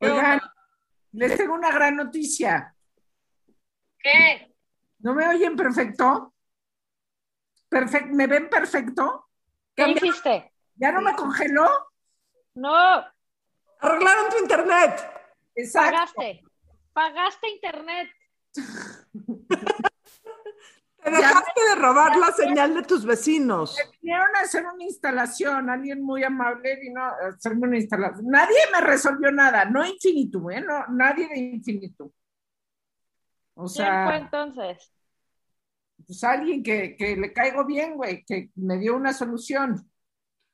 Oigan, les tengo una gran noticia. ¿Qué? ¿No me oyen perfecto? Perfecto, ¿Me ven perfecto? ¿Qué hiciste? ¿Ya no me congeló? No, Arreglaron tu internet. Exacto. pagaste. Pagaste internet. Te dejaste de robar la señal de tus vecinos. Vinieron a hacer una instalación, alguien muy amable vino a hacerme una instalación. Nadie me resolvió nada, no Infinitum, ¿eh? No, nadie de Infinitum. O ¿Quién fue entonces? pues alguien que, que le caigo bien, güey, que me dio una solución.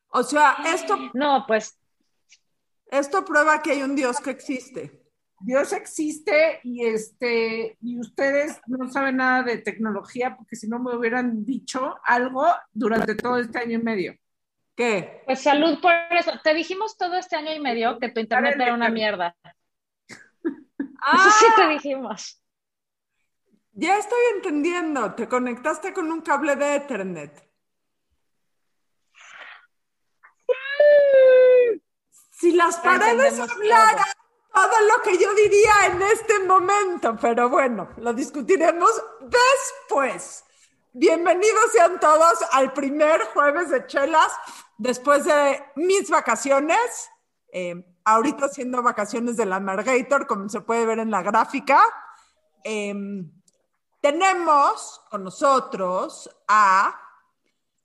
O sea, esto, No, pues esto prueba que hay un Dios que existe. Dios existe y este y ustedes no saben nada de tecnología porque si no me hubieran dicho algo durante todo este año y medio. ¿Qué? Pues salud por eso. Te dijimos todo este año y medio que tu internet era una mierda. Eso sí te dijimos. Ya estoy entendiendo. Te conectaste con un cable de Ethernet. Si las Ya paredes hablaran todo lo que yo diría en este momento, pero bueno, lo discutiremos después. Bienvenidos sean todos al primer jueves de chelas después de mis vacaciones. Eh, ahorita siendo vacaciones de la Margator, como se puede ver en la gráfica. Eh, tenemos con nosotros a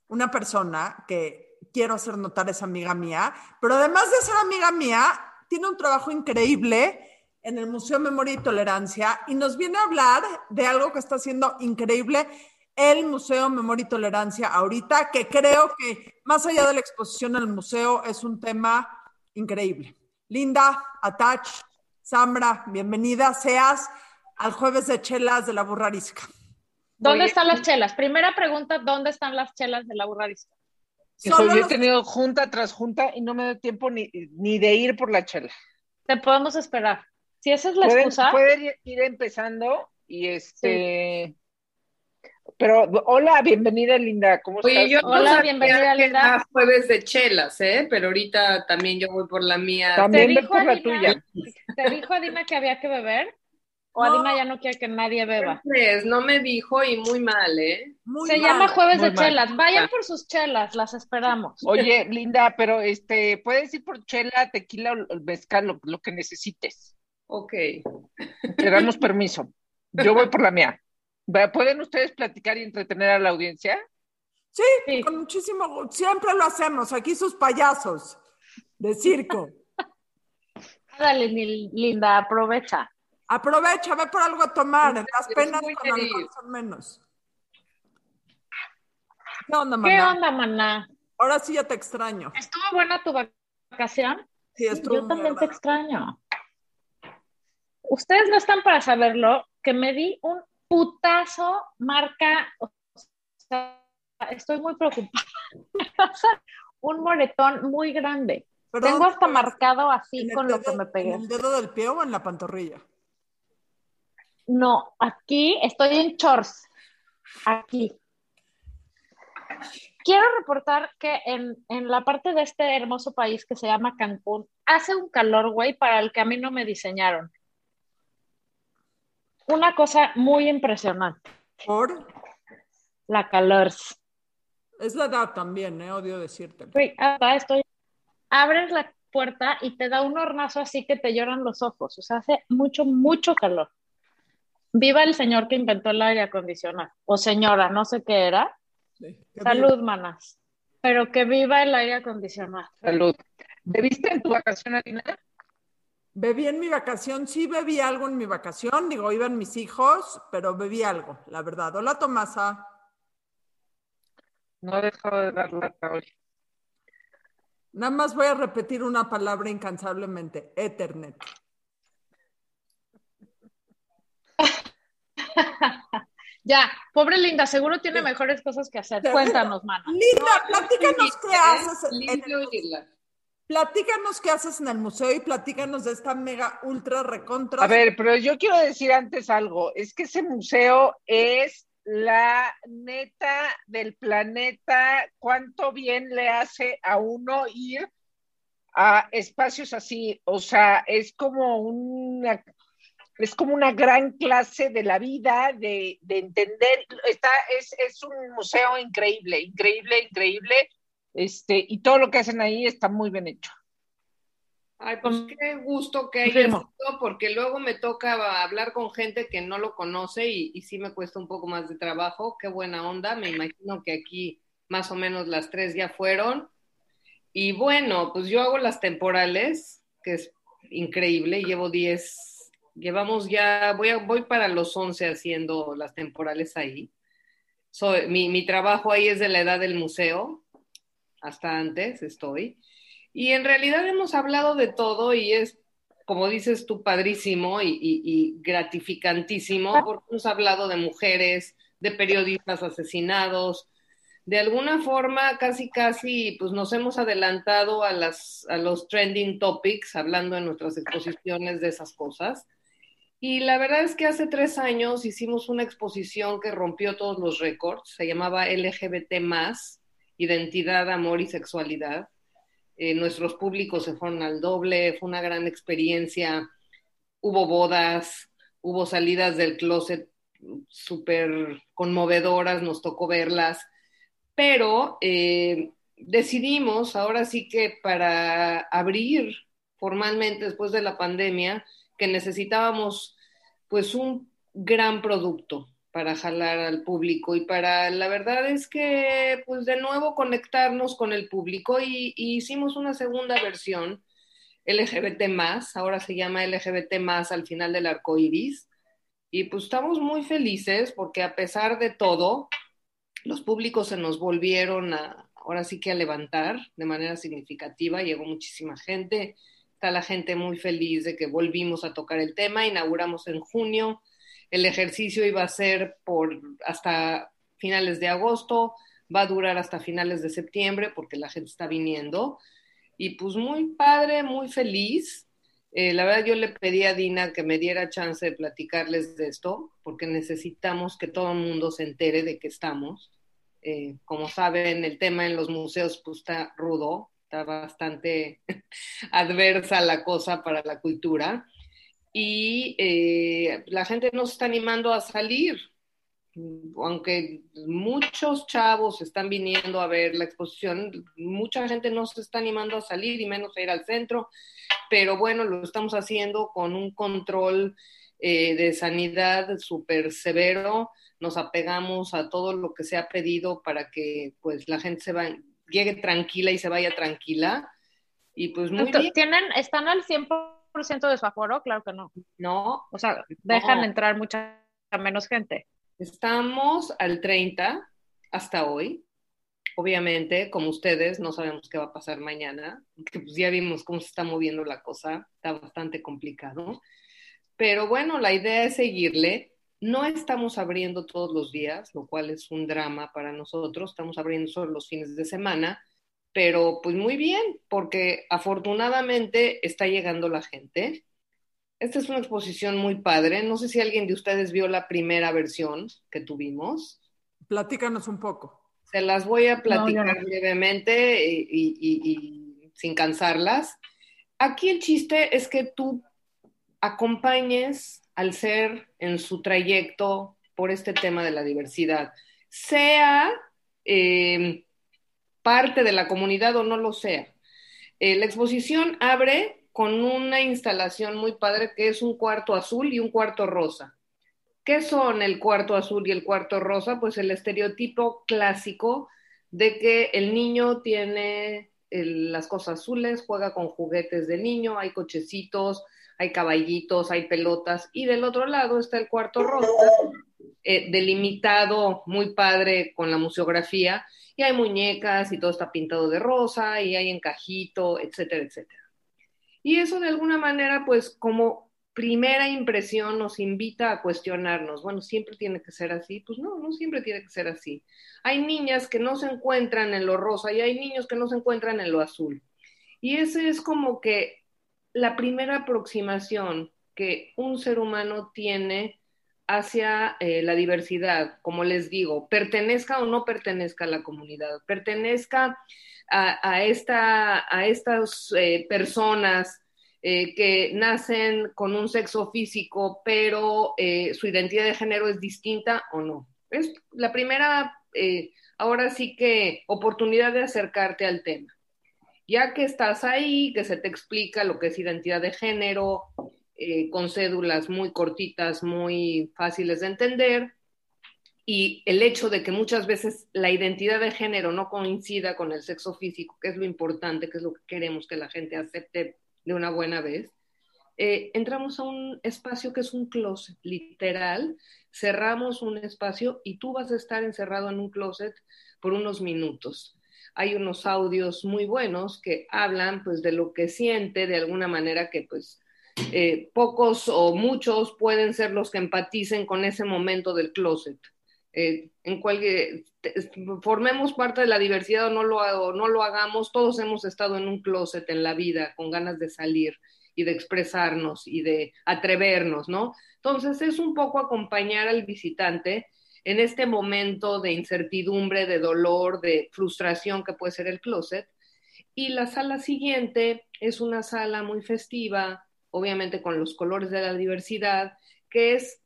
una persona que quiero hacer notar es amiga mía, pero además de ser amiga mía, tiene un trabajo increíble en el Museo Memoria y Tolerancia y nos viene a hablar de algo que está haciendo increíble el Museo Memoria y Tolerancia ahorita, que creo que más allá de la exposición al museo es un tema increíble. Linda, Atach, Samra, bienvenida seas al jueves de chelas de la burrarisca. ¿Dónde Oye, están las chelas? Primera pregunta, ¿dónde están las chelas de la burrarisca? Hijo, Solo yo he los- tenido junta tras junta y no me da tiempo ni, ni de ir por la chela. Te podemos esperar. Si esa es la Pueden, excusa, pueden ir- ir empezando y este. Pero hola, bienvenida Linda, ¿cómo Oye, estás? yo Hola, no bienvenida, que Linda. era jueves de chelas, ¿eh? Pero ahorita también yo voy por la mía. También ¿Te ve dijo por la tuya. ¿te dijo Adina que había que beber? ¿O No. Adina ya no quiere que nadie beba? Pues, no me dijo y muy mal, ¿eh? Muy Se mal. llama Jueves de mal. Chelas. Vayan por sus chelas, las esperamos. Oye, Linda, pero este, puedes ir por chela, tequila o mezcal, lo, lo que necesites. Ok. Te damos permiso. Yo voy por la mía. ¿Pueden ustedes platicar y entretener a la audiencia? Sí, Sí. con muchísimo gusto. Siempre lo hacemos. Aquí sus payasos de circo. Dale, Linda, aprovecha. Aprovecha, ve por algo a tomar. Las penas con alcohol son menos. ¿Qué onda, ¿Qué mamá? onda, maná? Ahora sí ya te extraño. ¿Estuvo buena tu vacación? Sí, estuvo Yo también te extraño. Ustedes no están para saberlo, que me di un putazo marca, o sea, estoy muy preocupada. Un moretón muy grande. Tengo ¿dónde hasta marcado ¿En así con lo que me pegué. ¿En el dedo del pie o en la pantorrilla? No, aquí estoy en shorts. Aquí. Quiero reportar que en, en la parte de este hermoso país que se llama Cancún, hace un calor, güey, para el que a mí no me diseñaron. Una cosa muy impresionante, Por. la calor. Es la edad también, ¿eh? Odio decírtelo. Güey, acá estoy. Abres la puerta y te da un hornazo así que te lloran los ojos. O sea, hace mucho, mucho calor. Viva el señor que inventó el aire acondicionado. O señora, no sé qué era. Sí. Salud, manas. Pero que viva el aire acondicionado. Salud. ¿Bebiste en tu vacación, Alina? Bebí en mi vacación, sí bebí algo en mi vacación, digo, iban mis hijos, pero bebí algo, la verdad. Hola, Tomasa. No he dejado de dar lata hoy. Nada más voy a repetir una palabra incansablemente, Ethernet. Ya, pobre Linda, seguro tiene mejores cosas que hacer. Cuéntanos, mana. Linda, platícanos qué haces en el, platícanos qué haces en el museo y platícanos de esta mega ultra recontra. A ver, pero yo quiero decir antes algo. Es que ese museo es la neta del planeta. ¿Cuánto bien le hace a uno ir a espacios así, o sea, es como una es como una gran clase de la vida, de, de entender, está, es, es, un museo increíble, increíble, increíble, este, y todo lo que hacen ahí está muy bien hecho. Ay, pues qué gusto que haya sido, porque luego me toca hablar con gente que no lo conoce y, y sí me cuesta un poco más de trabajo. Qué buena onda, me imagino que aquí más o menos las tres ya fueron. Y bueno, pues yo hago las temporales, que es increíble, llevo 10, llevamos ya, voy, a, voy para los 11 haciendo las temporales ahí. mi, mi trabajo ahí es de la edad del museo, hasta antes estoy. Y en realidad hemos hablado de todo y es, como dices tú, padrísimo y, y, gratificantísimo, porque hemos hablado de mujeres, de periodistas asesinados. De alguna forma, casi, casi, pues nos hemos adelantado a, las, a los trending topics, hablando en nuestras exposiciones de esas cosas. Y la verdad es que hace tres años hicimos una exposición que rompió todos los récords, se llamaba LGBT, Identidad, Amor y Sexualidad. Eh, nuestros públicos se fueron al doble, fue una gran experiencia, hubo bodas, hubo salidas del closet súper conmovedoras, nos tocó verlas, pero eh, decidimos ahora sí que para abrir formalmente después de la pandemia, que necesitábamos pues un gran producto, para jalar al público y para, la verdad es que, pues de nuevo conectarnos con el público y, hicimos una segunda versión, LGBT más, ahora se llama LGBT más al final del arco iris. Y pues estamos muy felices porque a pesar de todo, los públicos se nos volvieron a, ahora sí que a levantar de manera significativa, llegó muchísima gente, está la gente muy feliz de que volvimos a tocar el tema, inauguramos en junio, el ejercicio iba a ser por hasta finales de agosto, va a durar hasta finales de septiembre porque la gente está viniendo. Y pues muy padre, muy feliz. Eh, la verdad yo le pedí a Dina que me diera chance de platicarles de esto, porque necesitamos que todo el mundo se entere de que estamos. Eh, como saben, el tema en los museos pues, está rudo, está bastante adversa la cosa para la cultura. Y eh, la gente no está animando a salir, aunque muchos chavos están viniendo a ver la exposición, mucha gente no se está animando a salir y menos a ir al centro, pero bueno, lo estamos haciendo con un control eh, de sanidad súper severo, nos apegamos a todo lo que se ha pedido para que pues la gente se va, llegue tranquila y se vaya tranquila. Y pues muy bien. ¿Tienen, ¿Están al 100% de su aforo? Claro que no. No. O sea, dejan entrar mucha menos gente. Estamos al 30 hasta hoy. Obviamente, como ustedes, no sabemos qué va a pasar mañana, que pues ya vimos cómo se está moviendo la cosa, está bastante complicado. Pero bueno, la idea es seguirle. No estamos abriendo todos los días, lo cual es un drama para nosotros. Estamos abriendo solo los fines de semana pero pues muy bien, porque afortunadamente está llegando la gente. Esta es una exposición muy padre. No sé si alguien de ustedes vio la primera versión que tuvimos. Platícanos un poco. Se las voy a platicar brevemente y, sin cansarlas. Aquí el chiste es que tú acompañes al ser en su trayecto por este tema de la diversidad, sea eh, parte de la comunidad o no lo sea. Eh, la exposición abre con una instalación muy padre que es un cuarto azul y un cuarto rosa. ¿Qué son el cuarto azul y el cuarto rosa? Pues el estereotipo clásico de que el niño tiene las cosas azules, juega con juguetes de niño, hay cochecitos, hay caballitos, hay pelotas, y del otro lado está el cuarto rosa, eh, delimitado muy padre con la museografía, y hay muñecas y todo está pintado de rosa y hay encajito, etcétera, etcétera. Y eso de alguna manera, pues como primera impresión nos invita a cuestionarnos, bueno, siempre tiene que ser así, pues no, no siempre tiene que ser así. Hay niñas que no se encuentran en lo rosa y hay niños que no se encuentran en lo azul. Y ese es como que la primera aproximación que un ser humano tiene hacia eh, la diversidad, como les digo, pertenezca o no pertenezca a la comunidad, pertenezca a, esta, a estas eh, personas eh, que nacen con un sexo físico, pero su identidad de género es distinta o no. Es la primera, ahora sí que, oportunidad de acercarte al tema. Ya que estás ahí, que se te explica lo que es identidad de género, con cédulas muy cortitas, muy fáciles de entender, y el hecho de que muchas veces la identidad de género no coincida con el sexo físico, que es lo importante, que es lo que queremos que la gente acepte de una buena vez, eh, entramos a un espacio que es un closet, literal, cerramos un espacio y tú vas a estar encerrado en un closet por unos minutos. Hay unos audios muy buenos que hablan pues de lo que siente de alguna manera que pues eh, pocos o muchos pueden ser los que empaticen con ese momento del closet. Eh, en cualquier, formemos parte de la diversidad o no, lo, no lo hagamos, todos hemos estado en un closet en la vida con ganas de salir y de expresarnos y de atrevernos, ¿no? Entonces es un poco acompañar al visitante en este momento de incertidumbre, de dolor, de frustración que puede ser el closet. Y la sala siguiente es una sala muy festiva, obviamente con los colores de la diversidad, que es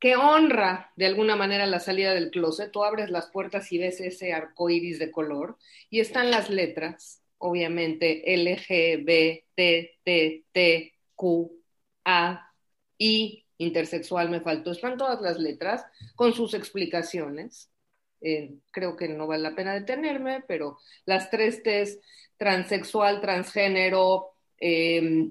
que honra de alguna manera la salida del closet. Tú abres las puertas y ves ese arco iris de color y están las letras, obviamente L, G, B, T, T, T, Q, A, I, intersexual me faltó. Están todas las letras con sus explicaciones. Eh, creo que no vale la pena detenerme, pero las tres T's, transexual, transgénero, eh,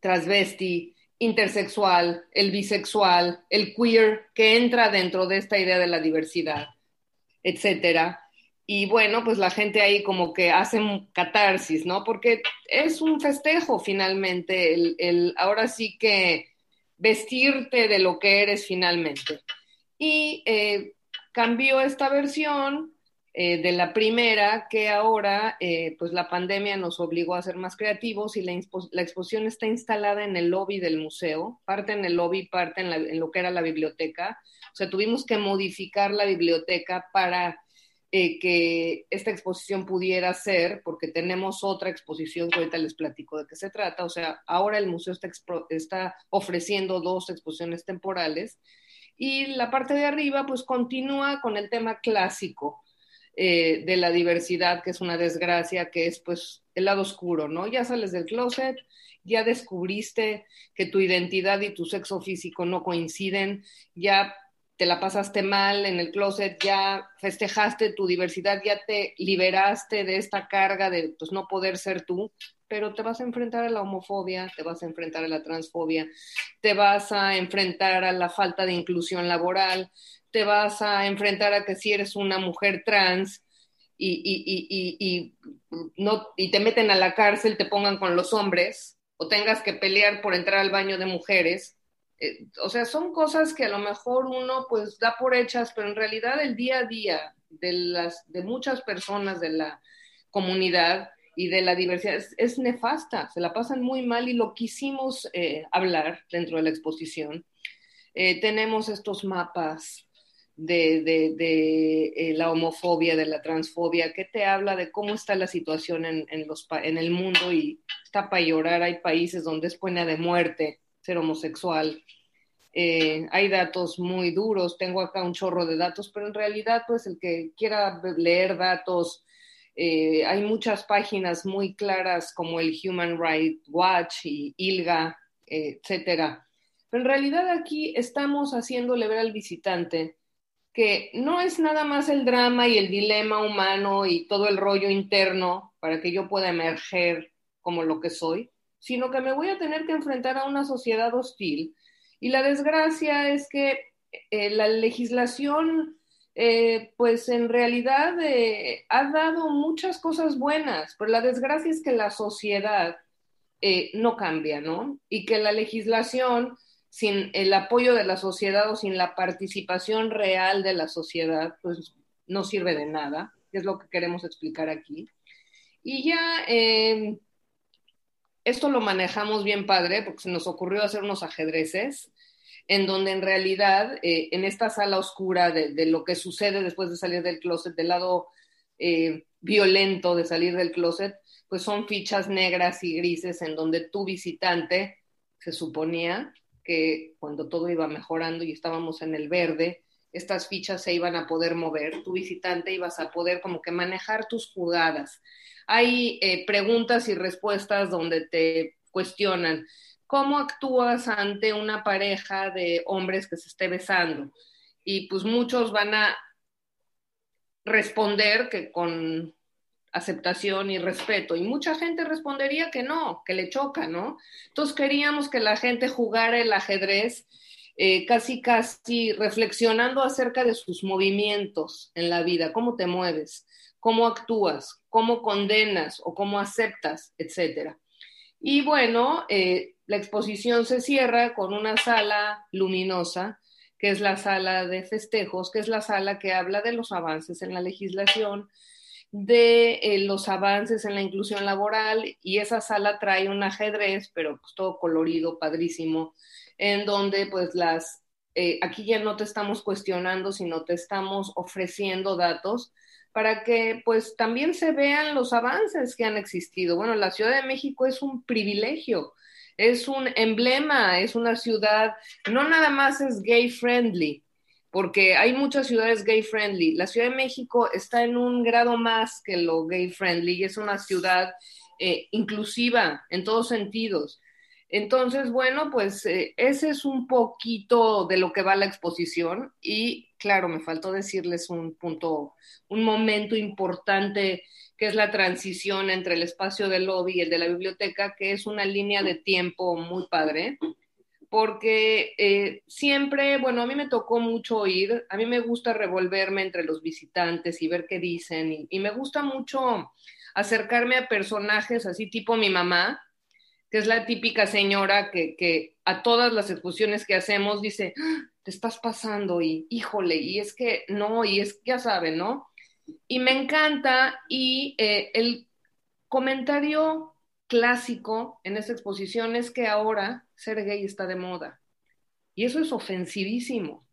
transvesti, intersexual, el bisexual, el queer, que entra dentro de esta idea de la diversidad, etcétera. Y bueno, pues la gente ahí como que hace un catarsis, ¿no? Porque es un festejo finalmente, el, ahora sí que vestirte de lo que eres finalmente. Y eh, cambió esta versión eh, de la primera, que ahora eh, pues la pandemia nos obligó a ser más creativos y la, exposición está instalada en el lobby del museo, parte en el lobby, parte en, lo que era la biblioteca. O sea, tuvimos que modificar la biblioteca para eh, que esta exposición pudiera ser, porque tenemos otra exposición que ahorita les platico de qué se trata. O sea, ahora el museo está, está ofreciendo dos exposiciones temporales y la parte de arriba pues continúa con el tema clásico eh, de la diversidad, que es una desgracia, que es pues el lado oscuro, ¿no? Ya sales del closet, ya descubriste que tu identidad y tu sexo físico no coinciden, ya te la pasaste mal en el closet, ya festejaste tu diversidad, ya te liberaste de esta carga de pues, no poder ser tú, pero te vas a enfrentar a la homofobia, te vas a enfrentar a la transfobia, te vas a enfrentar a la falta de inclusión laboral, te vas a enfrentar a que si eres una mujer trans y, no, y te meten a la cárcel, te pongan con los hombres o tengas que pelear por entrar al baño de mujeres. Eh, o sea, son cosas que a lo mejor uno pues da por hechas, pero en realidad el día a día de, las, de muchas personas de la comunidad y de la diversidad es, nefasta, se la pasan muy mal y lo quisimos eh, hablar dentro de la exposición. Eh, tenemos estos mapas de, eh, la homofobia, de la transfobia, que te habla de cómo está la situación en, los, en el mundo y está para llorar. Hay países donde es pena de muerte ser homosexual. Eh, hay datos muy duros, tengo acá un chorro de datos, pero en realidad, pues el que quiera leer datos, eh, hay muchas páginas muy claras como el Human Rights Watch y ILGA, etcétera. Pero en realidad aquí estamos haciéndole ver al visitante que no es nada más el drama y el dilema humano y todo el rollo interno para que yo pueda emerger como lo que soy, sino que me voy a tener que enfrentar a una sociedad hostil. Y la desgracia es que eh, la legislación, eh, pues en realidad eh, ha dado muchas cosas buenas, pero la desgracia es que la sociedad no cambia, ¿no? Y que la legislación sin el apoyo de la sociedad o sin la participación real de la sociedad, pues no sirve de nada, que es lo que queremos explicar aquí. Y ya esto lo manejamos bien padre porque se nos ocurrió hacer unos ajedrezes en donde en realidad eh, en esta sala oscura de, lo que sucede después de salir del closet del lado eh, violento de salir del closet, pues son fichas negras y grises en donde tu visitante se suponía que cuando todo iba mejorando y estábamos en el verde, estas fichas se iban a poder mover, tu visitante ibas a poder como que manejar tus jugadas. Hay eh, preguntas y respuestas donde te cuestionan, ¿cómo actúas ante una pareja de hombres que se esté besando? Y pues muchos van a responder que con aceptación y respeto. Y mucha gente respondería que no, que le choca, ¿no? Entonces queríamos que la gente jugara el ajedrez eh, casi, casi reflexionando acerca de sus movimientos en la vida, cómo te mueves, cómo actúas, cómo condenas o cómo aceptas, etcétera. Y bueno, eh, la exposición se cierra con una sala luminosa, que es la sala de festejos, que es la sala que habla de los avances en la legislación, de eh, los avances en la inclusión laboral, y esa sala trae un ajedrez, pero pues todo colorido, padrísimo, en donde pues las, eh, aquí ya no te estamos cuestionando, sino te estamos ofreciendo datos para que pues también se vean los avances que han existido. Bueno, la Ciudad de México es un privilegio, es un emblema, es una ciudad, no nada más es gay friendly, porque hay muchas ciudades gay friendly. La Ciudad de México está en un grado más que lo gay friendly y es una ciudad eh, inclusiva en todos sentidos. Entonces, bueno, pues eh, ese es un poquito de lo que va la exposición y claro, me faltó decirles un punto, un momento importante que es la transición entre el espacio del lobby y el de la biblioteca, que es una línea de tiempo muy padre, porque eh, siempre, bueno, a mí me tocó mucho oír, a mí me gusta revolverme entre los visitantes y ver qué dicen, y me gusta mucho acercarme a personajes así tipo mi mamá, que es la típica señora que, a todas las exposiciones que hacemos dice, ¡Ah! te estás pasando y híjole, y es que no, y es, ya saben, ¿no? Y me encanta y eh, el comentario clásico en esta exposición es que ahora ser gay está de moda. Y eso es ofensivísimo,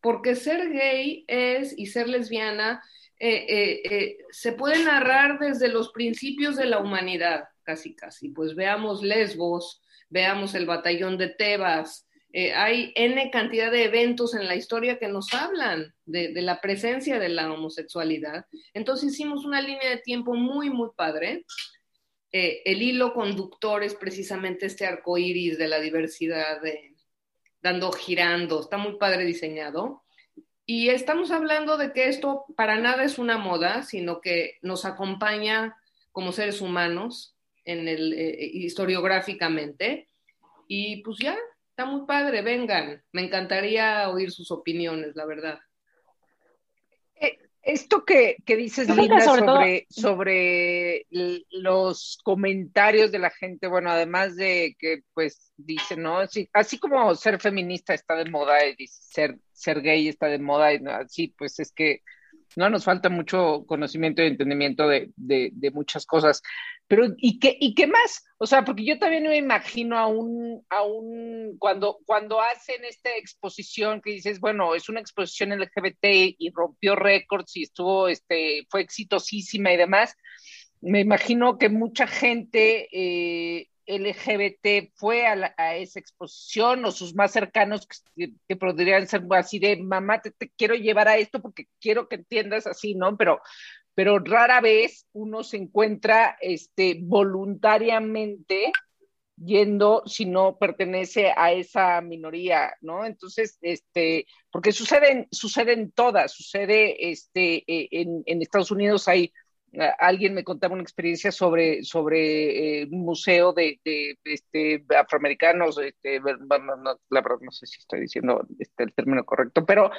porque ser gay es y ser lesbiana eh, eh, se puede narrar desde los principios de la humanidad casi casi. Pues veamos Lesbos, veamos el batallón de Tebas. Eh, hay N cantidad de eventos en la historia que nos hablan de, la presencia de la homosexualidad. Entonces hicimos una línea de tiempo muy, muy padre. Eh, el hilo conductor es precisamente este arco iris de la diversidad, dando girando. Está muy padre diseñado. Y estamos hablando de que esto para nada es una moda, sino que nos acompaña como seres humanos en el, eh, historiográficamente. Y pues ya, está muy padre, vengan. Me encantaría oír sus opiniones, la verdad. Eh, esto que, dices, Linda, sobre, sobre los comentarios de la gente, bueno, además de que, pues, dicen, ¿no? Así, así como ser feminista está de moda y ser, ser gay está de moda, y así, pues es que no nos falta mucho conocimiento y entendimiento de, de, muchas cosas. Pero, ¿y qué, ¿y qué más? O sea, porque yo también me imagino a un, a un cuando, cuando hacen esta exposición que dices, bueno, es una exposición LGBT y rompió récords y estuvo, este, fue exitosísima y demás, me imagino que mucha gente eh, LGBT fue a, esa exposición o sus más cercanos que, podrían ser así de mamá, te, quiero llevar a esto porque quiero que entiendas así, ¿no? Pero, pero rara vez uno se encuentra este, voluntariamente yendo si no pertenece a esa minoría, ¿no? Entonces, este, porque suceden, suceden todas, sucede este, e, en, en Estados Unidos hay alguien me contaba una experiencia sobre, sobre eh, un museo de, este, afroamericanos, este, no, la verdad no sé si estoy diciendo este, el término correcto, pero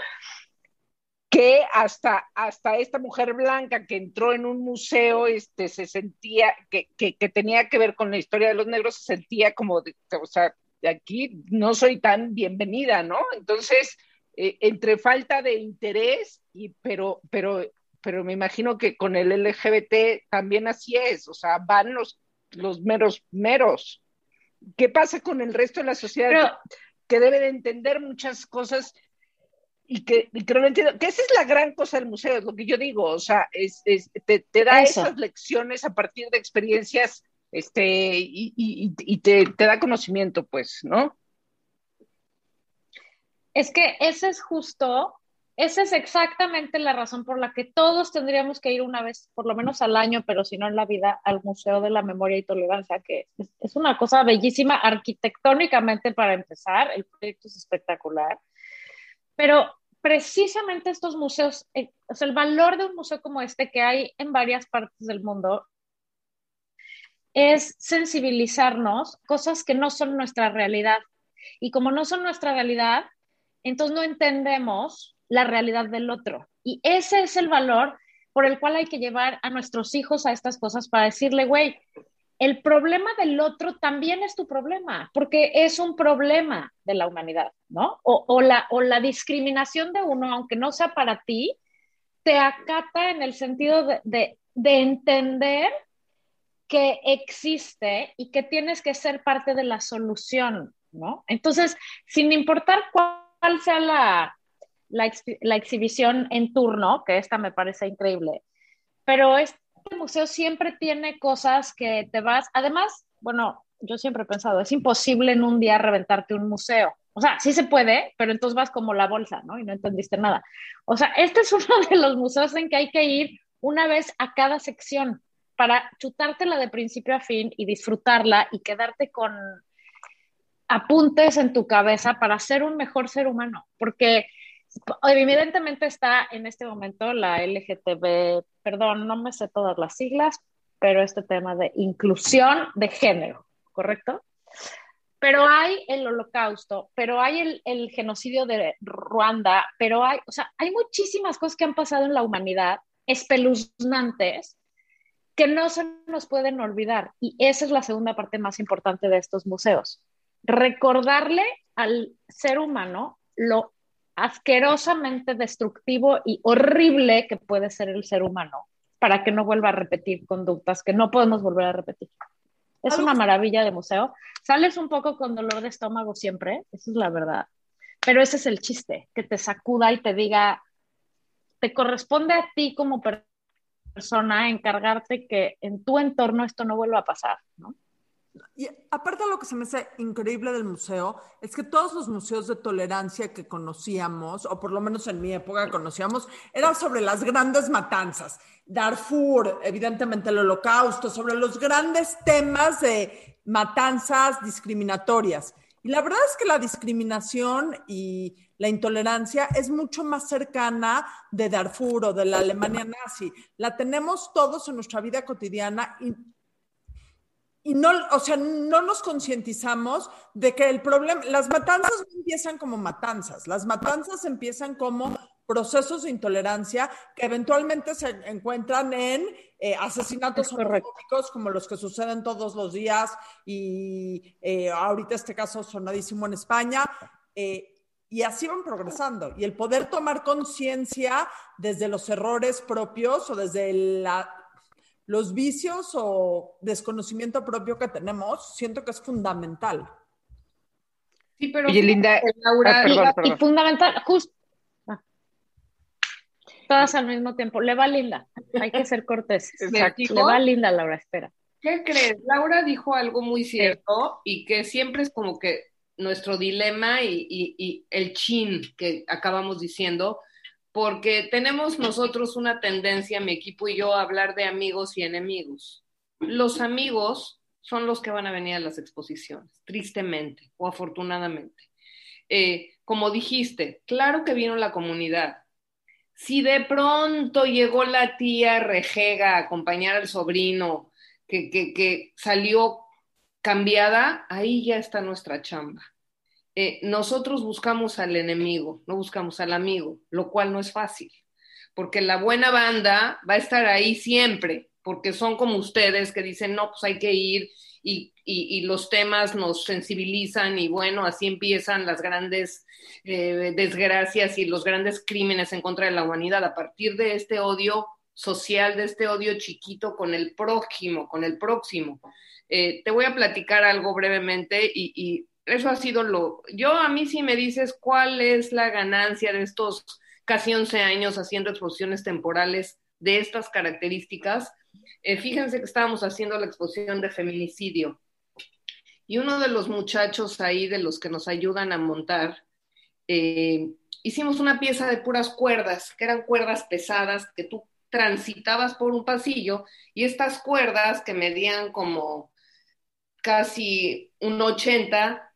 que hasta, hasta esta mujer blanca que entró en un museo este, se sentía, que, que, tenía que ver con la historia de los negros, se sentía como, o sea, de aquí no soy tan bienvenida, ¿no? Entonces, eh, entre falta de interés, y, pero, pero pero me imagino que con el LGBT también así es, o sea, van los, los meros meros. ¿Qué pasa con el resto de la sociedad que, debe de entender muchas cosas y que, y que no lo entiendo, que esa es la gran cosa del museo, es lo que yo digo, o sea, es, es- te, te da Eso. esas lecciones a partir de experiencias este, y, y- y te, te da conocimiento, pues, ¿no? Es que ese es justo, esa es exactamente la razón por la que todos tendríamos que ir una vez, por lo menos al año, pero si no en la vida, al Museo de la Memoria y Tolerancia, que es, una cosa bellísima arquitectónicamente para empezar, el proyecto es espectacular, pero precisamente estos museos, eh, o sea, el valor de un museo como este que hay en varias partes del mundo es sensibilizarnos cosas que no son nuestra realidad. Y como no son nuestra realidad, entonces no entendemos la realidad del otro. Y ese es el valor por el cual hay que llevar a nuestros hijos a estas cosas para decirle, güey, el problema del otro también es tu problema, porque es un problema de la humanidad, ¿no? O, o la, o la discriminación de uno, aunque no sea para ti, te acata en el sentido de, de, de entender que existe y que tienes que ser parte de la solución, ¿no? Entonces, sin importar cuál sea la, la, la, exhibición en turno, que esta me parece increíble, pero este museo siempre tiene cosas que te vas, además, bueno, yo siempre he pensado, es imposible en un día reventarte un museo. O sea, sí se puede, pero entonces vas como la bolsa, ¿no? Y no entendiste nada. O sea, este es uno de los museos en que hay que ir una vez a cada sección para chutártela de principio a fin y disfrutarla y quedarte con apuntes en tu cabeza para ser un mejor ser humano, porque evidentemente está en este momento la LGTB, perdón, no me sé todas las siglas, pero este tema de inclusión de género, ¿correcto? Pero hay el holocausto, pero hay el, el genocidio de Ruanda, pero hay, o sea, hay muchísimas cosas que han pasado en la humanidad espeluznantes que no se nos pueden olvidar. Y esa es la segunda parte más importante de estos museos. Recordarle al ser humano lo asquerosamente destructivo y horrible que puede ser el ser humano para que no vuelva a repetir conductas que no podemos volver a repetir. Es una maravilla de museo. Sales un poco con dolor de estómago siempre, esa es la verdad. Pero ese es el chiste, que te sacuda y te diga, te corresponde a ti como persona persona encargarte que en tu entorno esto no vuelva a pasar, ¿no? Y aparte lo que se me hace increíble del museo, es que todos los museos de tolerancia que conocíamos, o por lo menos en mi época conocíamos, eran sobre las grandes matanzas. Darfur, evidentemente el holocausto, sobre los grandes temas de matanzas discriminatorias. Y la verdad es que la discriminación y la intolerancia es mucho más cercana de Darfur o de la Alemania nazi. La tenemos todos en nuestra vida cotidiana y no, o sea, no nos concientizamos de que el problema, las matanzas no empiezan como matanzas, las matanzas empiezan como procesos de intolerancia que eventualmente se encuentran en eh, asesinatos homofóbicos como los que suceden todos los días y eh, ahorita este caso sonadísimo en España. Eh, y así van progresando. Y el poder tomar conciencia desde los errores propios o desde la, los vicios o desconocimiento propio que tenemos, siento que es fundamental. Sí, pero Oye, Linda, Laura, ah, perdón, y, perdón. y fundamental, justo. Ah. Todas al mismo tiempo. Le va linda. Hay que ser corteses. Exacto. Le va linda, Laura, espera. ¿Qué crees? Laura dijo algo muy cierto y que siempre es como que nuestro dilema y, y, y, el chin que acabamos diciendo, porque tenemos nosotros una tendencia, mi equipo y yo, a hablar de amigos y enemigos. Los amigos son los que van a venir a las exposiciones, tristemente o afortunadamente. Eh, como dijiste, claro que vino la comunidad. Si de pronto llegó la tía rejega a acompañar al sobrino que, que, que salió cambiada, ahí ya está nuestra chamba. Eh, nosotros buscamos al enemigo, no buscamos al amigo, lo cual no es fácil, porque la buena banda va a estar ahí siempre, porque son como ustedes que dicen, no, pues hay que ir y, y, los temas nos sensibilizan y bueno, así empiezan las grandes eh, desgracias y los grandes crímenes en contra de la humanidad a partir de este odio social, de este odio chiquito con el prójimo, con el próximo. Eh, te voy a platicar algo brevemente y eso ha sido lo, yo a mí si me dices cuál es la ganancia de estos casi 11 años haciendo exposiciones temporales de estas características, eh, fíjense que estábamos haciendo la exposición de feminicidio. Y uno de los muchachos ahí de los que nos ayudan a montar, eh, hicimos una pieza de puras cuerdas, que eran cuerdas pesadas que tú transitabas por un pasillo y estas cuerdas que medían como casi un 80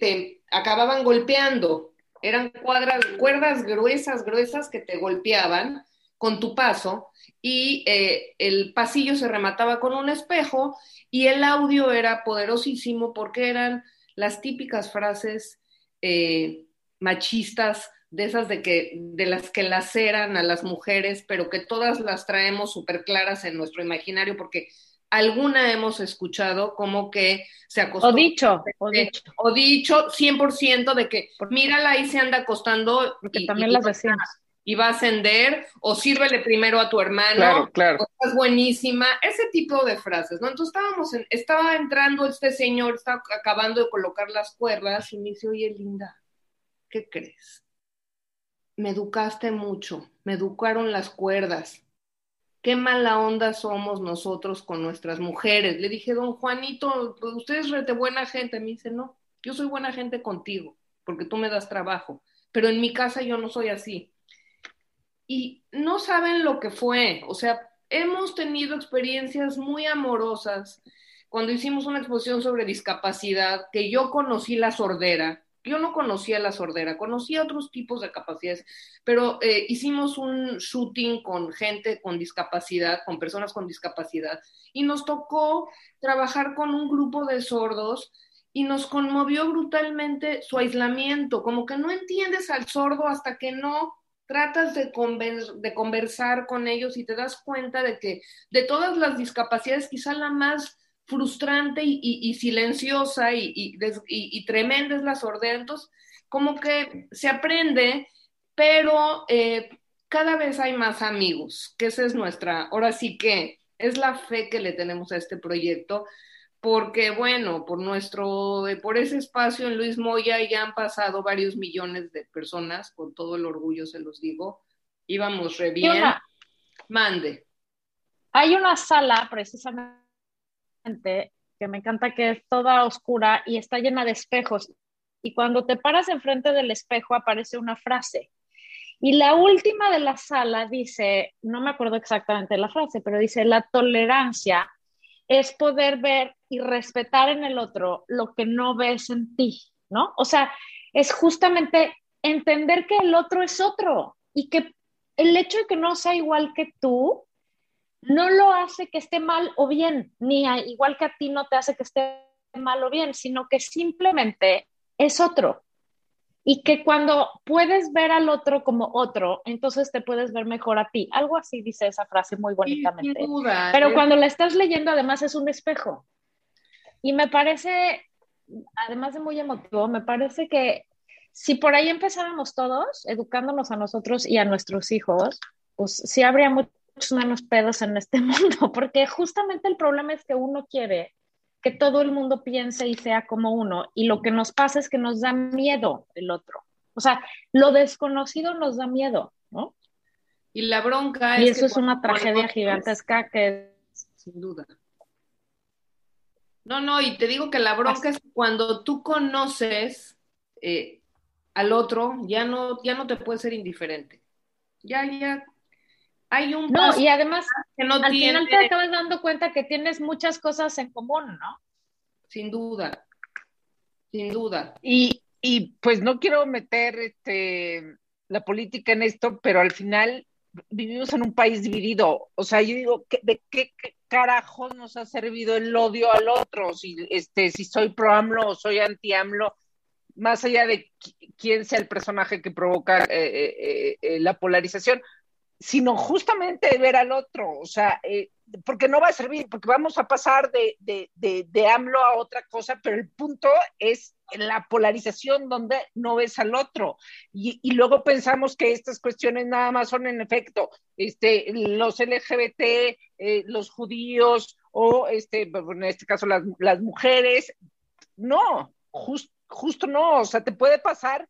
te, acababan golpeando. Eran cuadras, cuerdas gruesas, gruesas que te golpeaban con tu paso y eh, el pasillo se remataba con un espejo y el audio era poderosísimo porque eran las típicas frases eh, machistas de esas de que de las que laceran a las mujeres, pero que todas las traemos súper claras en nuestro imaginario porque alguna hemos escuchado como que se acostó. O dicho, o dicho. O dicho 100% de que, mírala, ahí se anda acostando. Porque también las decimos. Y va a ascender, o sírvele primero a tu hermano, claro, claro. o estás buenísima, ese tipo de frases, ¿no? Entonces estábamos, en, estaba entrando este señor, estaba acabando de colocar las cuerdas, y me dice, oye, linda, ¿qué crees? Me educaste mucho, me educaron las cuerdas, qué mala onda somos nosotros con nuestras mujeres. Le dije, don Juanito, usted es de buena gente. Me dice, no, yo soy buena gente contigo, porque tú me das trabajo, pero en mi casa yo no soy así. Y no saben lo que fue, o sea, hemos tenido experiencias muy amorosas. Cuando hicimos una exposición sobre discapacidad, que yo conocí la sordera, yo no conocía la sordera, conocía otros tipos de capacidades, pero eh, hicimos un shooting con gente con discapacidad, con personas con discapacidad, y nos tocó trabajar con un grupo de sordos y nos conmovió brutalmente su aislamiento, como que no entiendes al sordo hasta que no tratas de, de conversar con ellos y te das cuenta de que de todas las discapacidades, quizá la más frustrante y, silenciosa y, tremenda es la sordera. Entonces, como que se aprende, pero eh, cada vez hay más amigos, que esa es nuestra, ahora sí que es la fe que le tenemos a este proyecto, porque bueno, por nuestro, por ese espacio en Luis Moya ya han pasado varios millones de personas, con todo el orgullo se los digo, íbamos re bien. Mande. Hay una sala precisamente que me encanta que es toda oscura y está llena de espejos. Y cuando te paras enfrente del espejo aparece una frase. Y la última de la sala dice, no me acuerdo exactamente la frase, pero dice, la tolerancia es poder ver y respetar en el otro lo que no ves en ti, ¿no? O sea, es justamente entender que el otro es otro y que el hecho de que no sea igual que tú no lo hace que esté mal o bien, ni igual que a ti no te hace que esté mal o bien, sino que simplemente es otro. Y que cuando puedes ver al otro como otro, entonces te puedes ver mejor a ti. Algo así dice esa frase muy bonitamente. Pero cuando la estás leyendo, además es un espejo. Y me parece, además de muy emotivo, me parece que si por ahí empezáramos todos, educándonos a nosotros y a nuestros hijos, pues sí habría mucho menos pedos en este mundo, porque justamente el problema es que uno quiere que todo el mundo piense y sea como uno, y lo que nos pasa es que nos da miedo el otro. O sea, lo desconocido nos da miedo, ¿no? Y la bronca y eso es una tragedia gigantesca que sin duda. No, no, y te digo que la bronca es cuando tú conoces eh, al otro, ya no, ya no te puede ser indiferente. Ya, ya hay un no, y además que no al final te acabas dando cuenta que tienes muchas cosas en común, ¿no? Sin duda, sin duda. Y, y pues no quiero meter este, la política en esto, pero al final vivimos en un país dividido. O sea, yo digo, ¿de qué, carajo nos ha servido el odio al otro? Si, este, si soy pro AMLO o soy anti AMLO, más allá de quién sea el personaje que provoca eh, eh, eh, la polarización, sino justamente ver al otro, o sea, eh, porque no va a servir, porque vamos a pasar de, de, de, AMLO a otra cosa, pero el punto es la polarización donde no ves al otro. Y, y, luego pensamos que estas cuestiones nada más son en efecto este, los LGBT, eh, los judíos o este, en este caso las, las mujeres. No, justo no, o sea, te puede pasar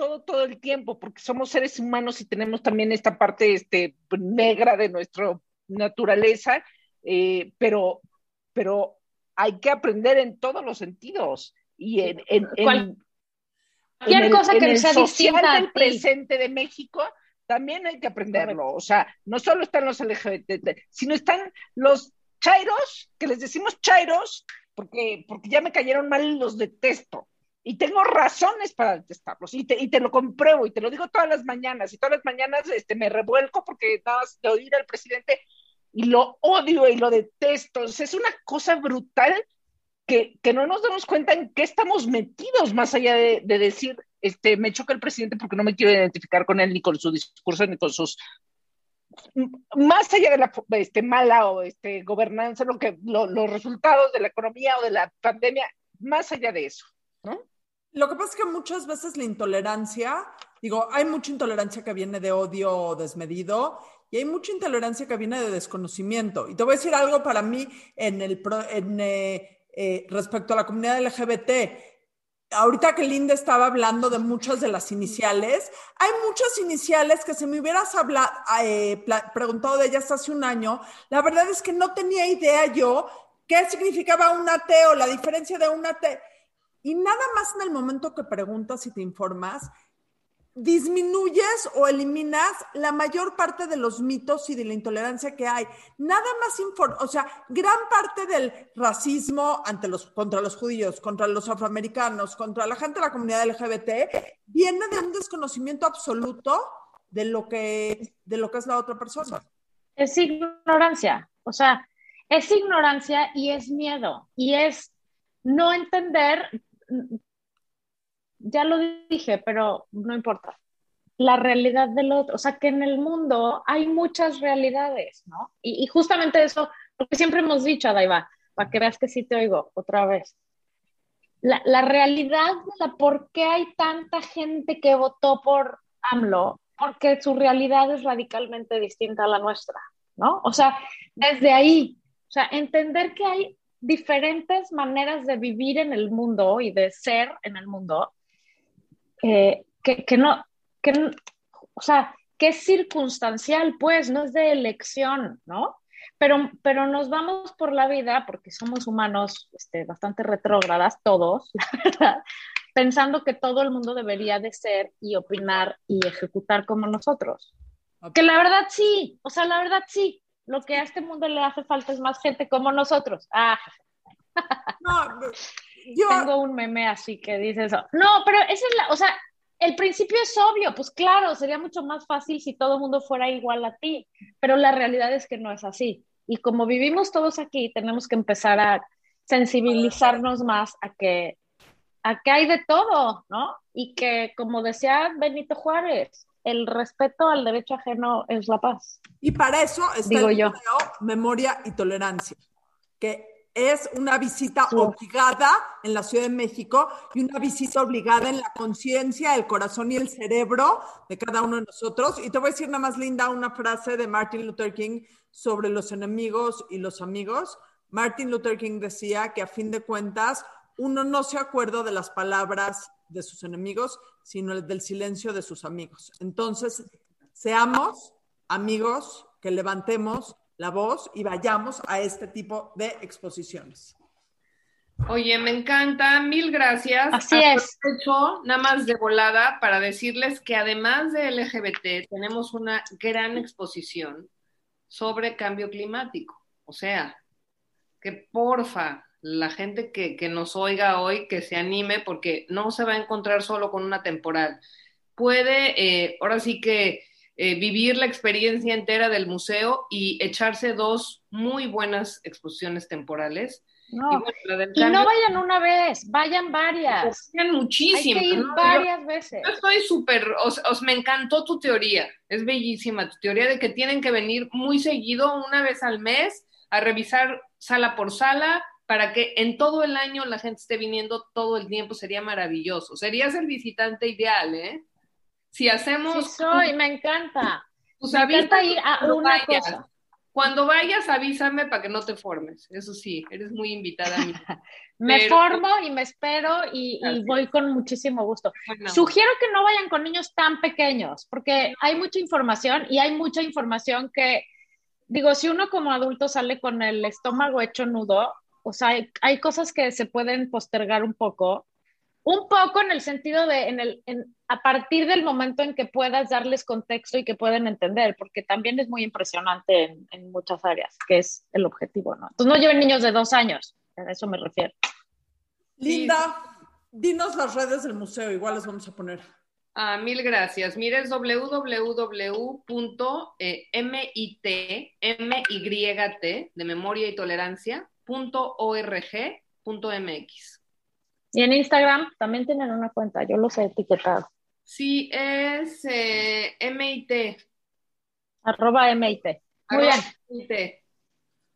todo, todo el tiempo, porque somos seres humanos y tenemos también esta parte este, negra de nuestra naturaleza, eh, pero, pero hay que aprender en todos los sentidos. Y en, en, Cualquier cosa que sea distinta del presente de México, también hay que aprenderlo. O sea, no solo están los LGBT, sino están los chairos, que les decimos chairos, porque, porque ya me cayeron mal y los detesto. Y tengo razones para detestarlos. Y te, y te lo compruebo y te lo digo todas las mañanas. Y todas las mañanas este, me revuelco porque nada más de oír al presidente y lo odio y lo detesto. es una cosa brutal que, no nos damos cuenta en qué estamos metidos, más allá de, decir, este, me choca el presidente porque no me quiero identificar con él, ni con su discurso, ni con sus más allá de la este, mala o este, gobernanza, lo que, los resultados de la economía o de la pandemia, más allá de eso, ¿no? Lo que pasa es que muchas veces la intolerancia, digo, hay mucha intolerancia que viene de odio desmedido y hay mucha intolerancia que viene de desconocimiento. Y te voy a decir algo para mí en el, en, eh, eh, respecto a la comunidad LGBT. Ahorita que Linda estaba hablando de muchas de las iniciales, hay muchas iniciales que si me hubieras hablado, eh, preguntado de ellas hace un año, la verdad es que no tenía idea yo qué significaba una T o la diferencia de una T. Y nada más en el momento que preguntas y te informas, disminuyes o eliminas la mayor parte de los mitos y de la intolerancia que hay. Nada más, o sea, gran parte del racismo ante los, contra los judíos, contra los afroamericanos, contra la gente de la comunidad LGBT, viene de un desconocimiento absoluto de lo que, de lo que es la otra persona. Es ignorancia, o sea, es ignorancia y es miedo, y es no entender ya lo dije, pero no importa. La realidad del otro, o sea, que en el mundo hay muchas realidades, ¿no? Y, justamente eso, lo que siempre hemos dicho, Adaiva, para que veas que sí te oigo otra vez. La, la realidad de la por qué hay tanta gente que votó por AMLO, porque su realidad es radicalmente distinta a la nuestra, ¿no? O sea, desde ahí, o sea, entender que hay diferentes maneras de vivir en el mundo y de ser en el mundo que, que, no, que, o sea, que es circunstancial, pues, no es de elección, ¿no? Pero, pero nos vamos por la vida, porque somos humanos este, bastante retrógradas, todos, la verdad, pensando que todo el mundo debería de ser y opinar y ejecutar como nosotros. Que la verdad sí, o sea, la verdad sí. Lo que a este mundo le hace falta es más gente como nosotros. Ah. No, tengo un meme así que dice eso. No, pero esa es la, o sea, el principio es obvio, pues claro, sería mucho más fácil si todo el mundo fuera igual a ti, pero la realidad es que no es así. Y como vivimos todos aquí, tenemos que empezar a sensibilizarnos más a que, a que hay de todo, ¿no? Y que, como decía Benito Juárez, el respeto al derecho ajeno es la paz. Y para eso está Digo el yo. Memoria y Tolerancia, que es una visita obligada en la Ciudad de México y una visita obligada en la conciencia, el corazón y el cerebro de cada uno de nosotros. Y te voy a decir nada más, Linda, una frase de Martin Luther King sobre los enemigos y los amigos. Martin Luther King decía que a fin de cuentas uno no se acuerda de las palabras de sus enemigos, sino del silencio de sus amigos. Entonces, seamos amigos que levantemos la voz y vayamos a este tipo de exposiciones. Oye, me encanta, mil gracias. Así es. Hecho, nada más de volada para decirles que además de LGBT, tenemos una gran exposición sobre cambio climático. O sea, que porfa, la gente que, que nos oiga hoy, que se anime, porque no se va a encontrar solo con una temporal. Puede, eh, ahora sí que eh, vivir la experiencia entera del museo y echarse dos muy buenas exposiciones temporales. No. Y, no vayan una vez, vayan varias. Vayan muchísimas. Hay varias veces. Yo estoy súper, os, os, me encantó tu teoría, es bellísima tu teoría de que tienen que venir muy seguido, una vez al mes, a revisar sala por sala, para que en todo el año la gente esté viniendo todo el tiempo, sería maravilloso. Serías el visitante ideal, ¿eh? Si hacemos... Sí soy, me encanta. me encanta ir a una cosa. Cuando vayas, avísame para que no te formes. Eso sí, eres muy invitada a mí. me Pero- formo y me espero y, voy con muchísimo gusto. Bueno, Sugiero que no vayan con niños tan pequeños, porque hay mucha información y hay mucha información que, digo, si uno como adulto sale con el estómago hecho nudo, o sea, hay, hay cosas que se pueden postergar un poco, un poco en el sentido de, en el, en- a partir del momento en que puedas darles contexto y que pueden entender, porque también es muy impresionante en, en muchas áreas, que es el objetivo, ¿no? Entonces no lleven niños de dos años, a eso me refiero. Linda, dinos las redes del museo, igual les vamos a poner. Ah, mil gracias. Mira, es www.mit, de memoria y tolerancia, punto org, punto mx. Y en Instagram también tienen una cuenta, yo los he etiquetado. Sí, es eh, MIT. Arroba MIT. Muy arroba bien. MIT.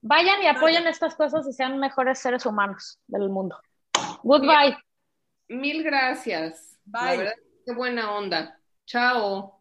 Vayan y apoyen estas cosas y sean mejores seres humanos del mundo. Goodbye. Mil gracias. La Bye. verdad, qué buena onda. Chao.